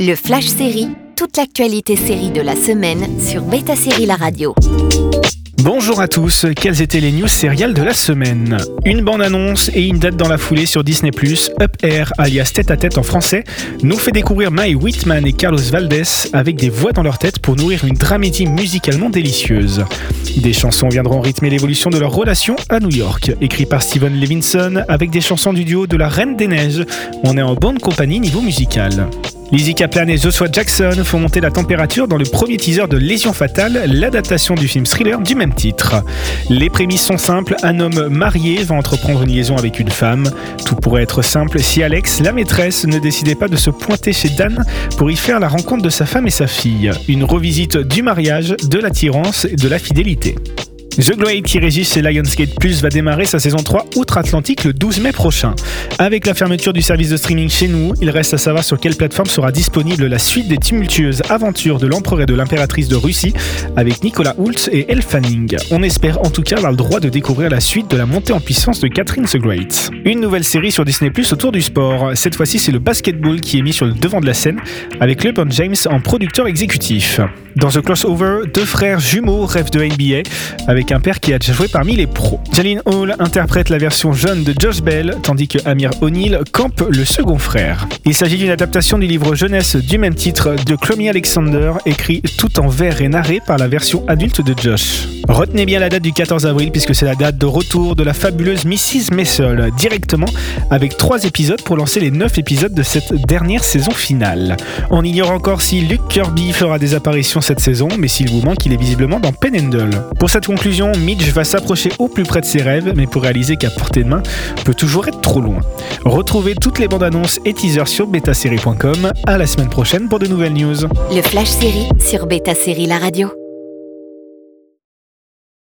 Le Flash Série, toute l'actualité série de la semaine sur Beta Série La Radio. Bonjour à tous, quelles étaient les news sériales de la semaine? Une bande-annonce et une date dans la foulée sur Disney+, Up Air, alias Tête à Tête en français, nous fait découvrir Mae Whitman et Carlos Valdez avec des voix dans leur tête pour nourrir une dramédie musicalement délicieuse. Des chansons viendront rythmer l'évolution de leur relation à New York, écrit par Steven Levinson avec des chansons du duo de la Reine des Neiges. On est en bonne compagnie niveau musical. Lizzie Kaplan et Joshua Jackson font monter la température dans le premier teaser de Lésion Fatale, l'adaptation du film thriller du même titre. Les prémices sont simples, un homme marié va entreprendre une liaison avec une femme. Tout pourrait être simple si Alex, la maîtresse, ne décidait pas de se pointer chez Dan pour y faire la rencontre de sa femme et sa fille. Une revisite du mariage, de l'attirance et de la fidélité. The Great qui régit chez Lionsgate Plus va démarrer sa saison 3 outre-Atlantique le 12 mai prochain. Avec la fermeture du service de streaming chez nous, il reste à savoir sur quelle plateforme sera disponible la suite des tumultueuses aventures de l'empereur et de l'impératrice de Russie avec Nicolas Hoult et Elle Fanning. On espère en tout cas avoir le droit de découvrir la suite de la montée en puissance de Catherine the Great. Une nouvelle série sur Disney Plus autour du sport. Cette fois-ci, c'est le basketball qui est mis sur le devant de la scène avec LeBron James en producteur exécutif. Dans The Crossover, deux frères jumeaux rêvent de NBA avec un père qui a déjà joué parmi les pros. Jalin Hall interprète la version jeune de Josh Bell, tandis que Amir O'Neill campe le second frère. Il s'agit d'une adaptation du livre jeunesse du même titre de Clomy Alexander, écrit tout en vers et narré par la version adulte de Josh. Retenez bien la date du 14 avril puisque c'est la date de retour de la fabuleuse Mrs. Messel directement avec trois épisodes pour lancer les 9 épisodes de cette dernière saison finale. On ignore encore si Luke Kirby fera des apparitions cette saison, mais s'il vous manque, il est visiblement dans Penendle. Pour cette conclusion, Mitch va s'approcher au plus près de ses rêves, mais pour réaliser qu'à portée de main peut toujours être trop loin. Retrouvez toutes les bandes annonces et teasers sur betasérie.com. À la semaine prochaine pour de nouvelles news. Le Flash Série sur Beta Série La Radio.